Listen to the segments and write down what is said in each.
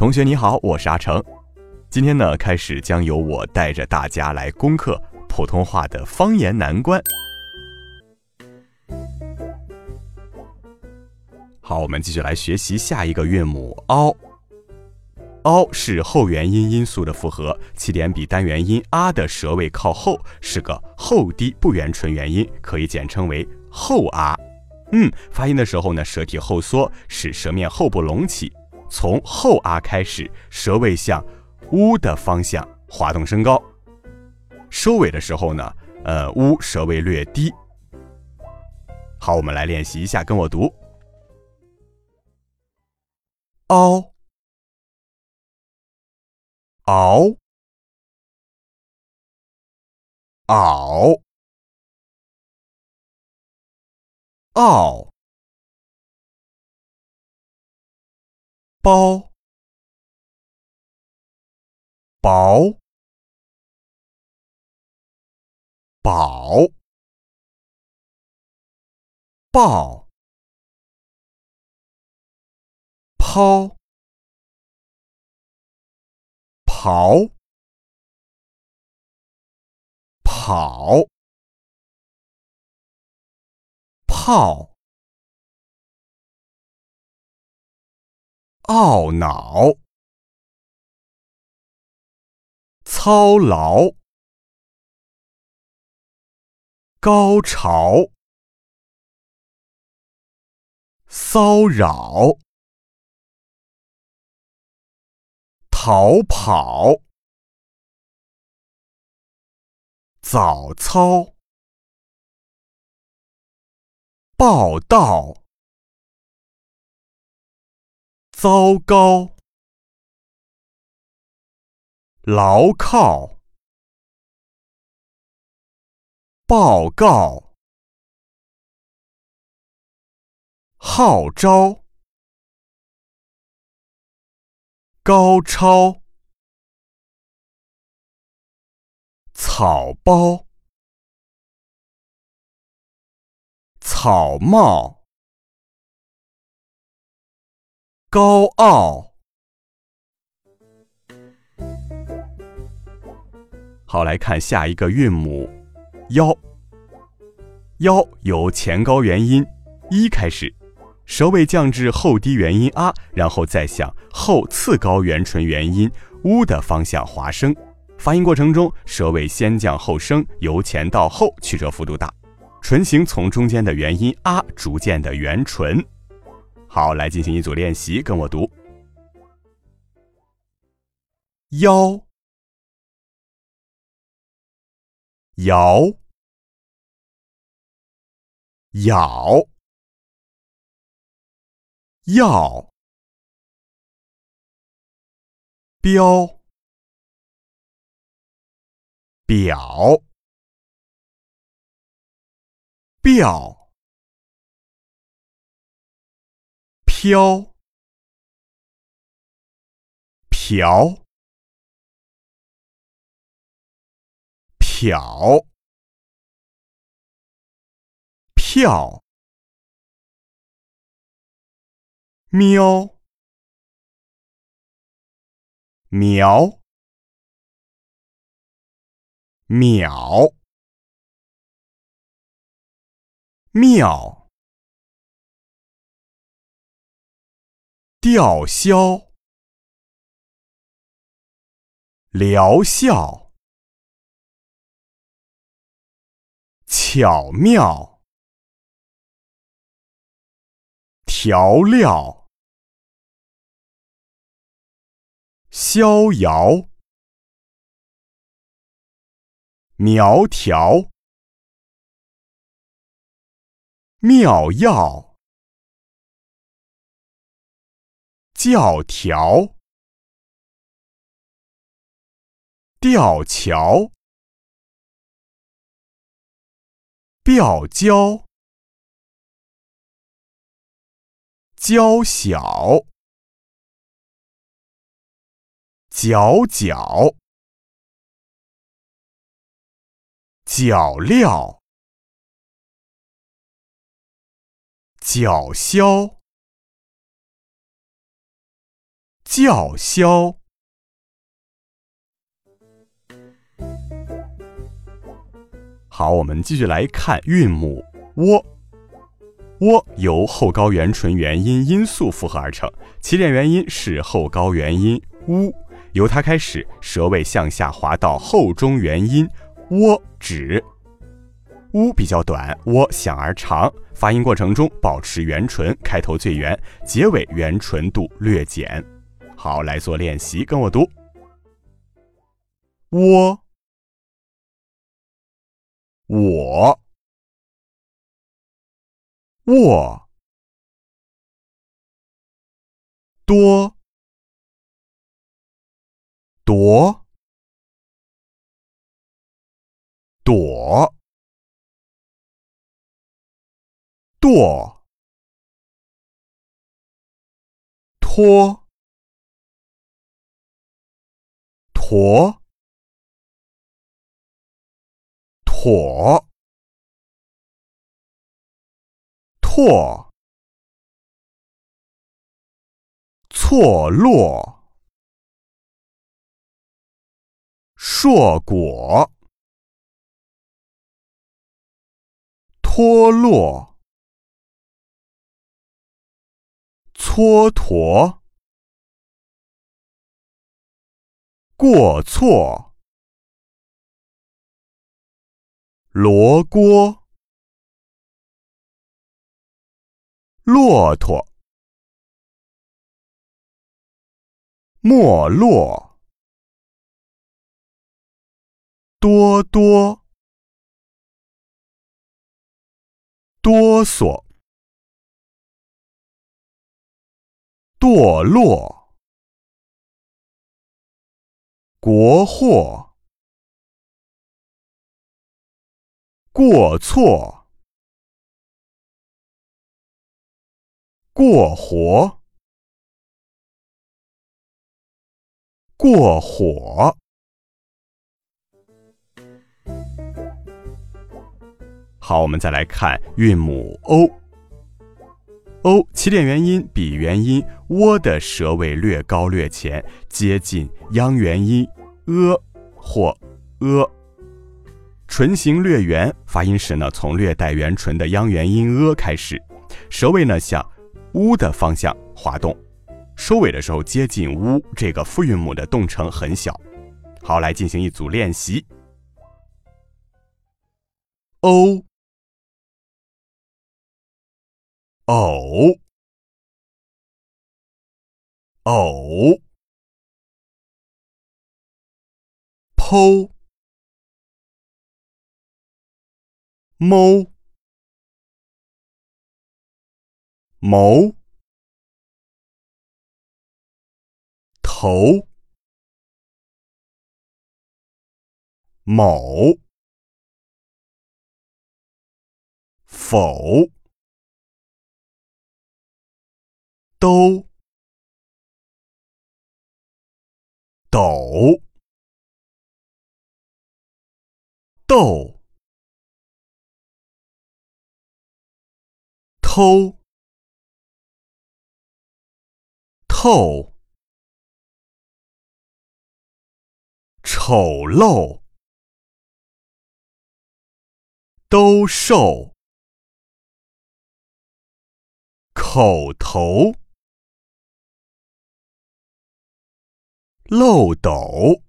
同学你好，我是阿成。今天呢，开始将由我带着大家来攻克普通话的方言难关。好，我们继续来学习下一个韵母 “ao”。“ao” 是后元音音素的复合，起点比单元音 “a” 的舌位靠后，是个后低不圆唇元音，可以简称为后 “a”。嗯，发音的时候呢，舌体后缩，使舌面后部隆起。从后啊开始，舌位向呜的方向滑动升高。收尾的时候呢，呃，呜舌位略低。好，我们来练习一下，跟我读：嗷，嗷，嗷，嗷。包，薄，宝，抱，抛，刨，跑，泡。懊恼，操劳，高潮，骚扰，逃跑，早操，报道。糟糕，牢靠，报告，号召，高超，草包，草帽。高傲。好，来看下一个韵母“腰”。腰由前高元音“一”开始，舌位降至后低元音“啊”，然后再向后次高元唇元音“乌”的方向滑升。发音过程中，舌位先降后升，由前到后曲折幅度大，唇形从中间的元音“啊”逐渐的圆唇。好，来进行一组练习，跟我读：腰，摇，咬，要，标，表，表。飘，瓢，漂，票，喵，苗，秒，妙。吊销，疗效，巧妙，调料，逍遥，苗条，妙药，教条，吊桥，吊胶，娇小，角角，脚料。叫嚣，叫嚣。好，我们继续来看韵母窝。窝由后高元唇元音音素复合而成，起点元音是后高元音乌，由它开始，舌位向下滑到后中元音窝止。乌比较短，窝响而长。发音过程中保持圆唇，开头最圆，结尾圆唇度略减。好，来做练习，跟我读：我，我，卧，多，夺，躲。舵，拖，驼，妥，拓，错落，硕果，脱落。蹉跎，过错，罗锅，骆驼，没落，多多，哆嗦。堕落，国货，过错，过活，过火。好，我们再来看韵母 o。O 起点元音比元音窝的舌位略高略前，接近央元音 a 或 a，唇形略圆，发音时呢从略带圆唇的央元音 a 开始，舌位呢向 u 的方向滑动，收尾的时候接近 u 这个复韵母的动程很小。好，来进行一组练习。o。偶，偶，剖，谋，谋，头，某，否。都，斗，斗，偷，透，丑陋，都瘦，口头。漏斗。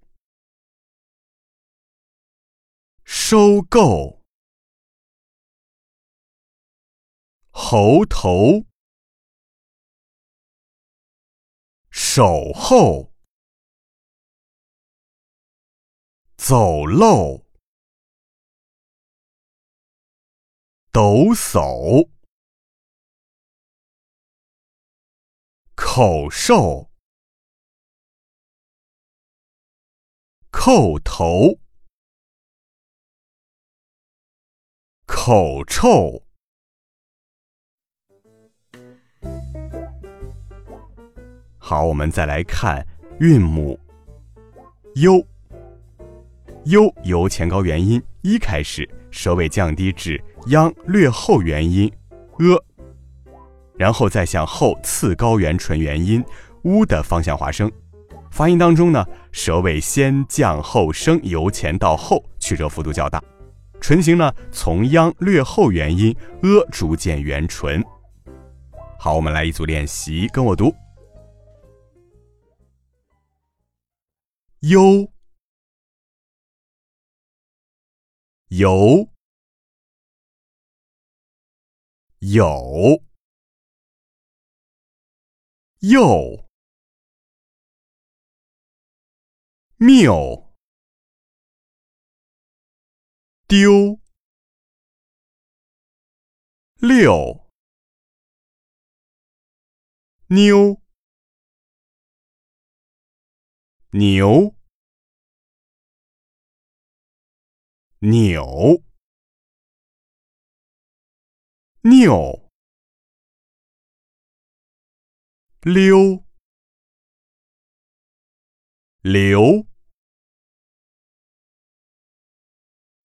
收购。猴头。守候。走漏。抖擞。口哨叩头，口臭。好，我们再来看韵母 “u”。u 由前高元音一开始，舌位降低至央略后元音 “a”，然后再向后次高元唇元音 “u” 的方向滑升。发音当中呢，舌位先降后升，由前到后，曲折幅度较大。唇形呢，从央略后元音 “a” 逐渐圆唇。好，我们来一组练习，跟我读：u。有，有，又，谬，丢，六，妞，牛。扭，拗，溜，流，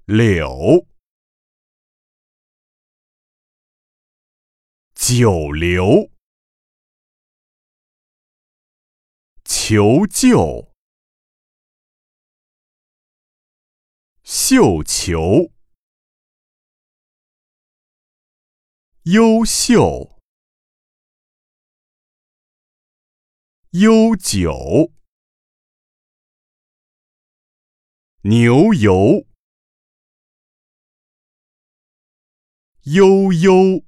柳，九流，求救。绣球，优秀，悠久，牛油，悠悠，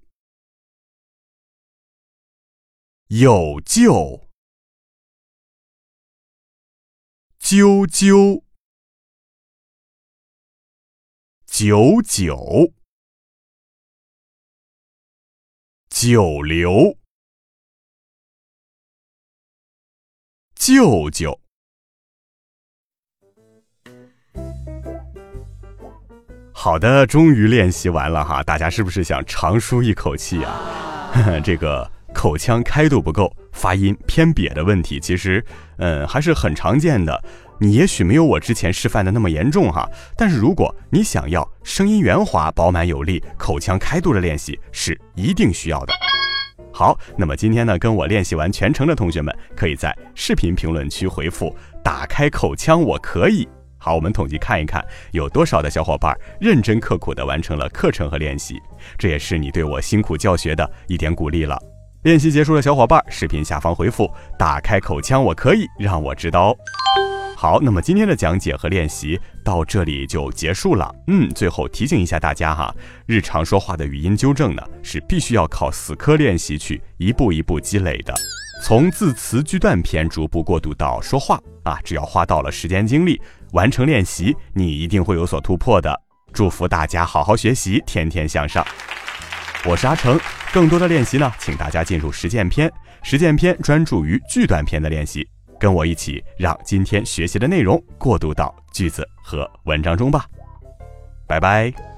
有救，啾啾。九九，九流，舅舅。好的，终于练习完了哈，大家是不是想长舒一口气啊？这个口腔开度不够，发音偏瘪的问题，其实嗯还是很常见的。你也许没有我之前示范的那么严重哈，但是如果你想要声音圆滑、饱满有力、口腔开度的练习，是一定需要的。好，那么今天呢，跟我练习完全程的同学们，可以在视频评论区回复“打开口腔，我可以”。好，我们统计看一看，有多少的小伙伴认真刻苦地完成了课程和练习，这也是你对我辛苦教学的一点鼓励了。练习结束的小伙伴，视频下方回复“打开口腔，我可以”，让我知道哦。好，那么今天的讲解和练习到这里就结束了。嗯，最后提醒一下大家哈，日常说话的语音纠正呢，是必须要靠死磕练习去一步一步积累的。从字词句段篇逐步过渡到说话啊，只要花到了时间精力，完成练习，你一定会有所突破的。祝福大家好好学习，天天向上。我是阿成，更多的练习呢，请大家进入实践篇。实践篇专注于句段篇的练习。跟我一起，让今天学习的内容过渡到句子和文章中吧。拜拜。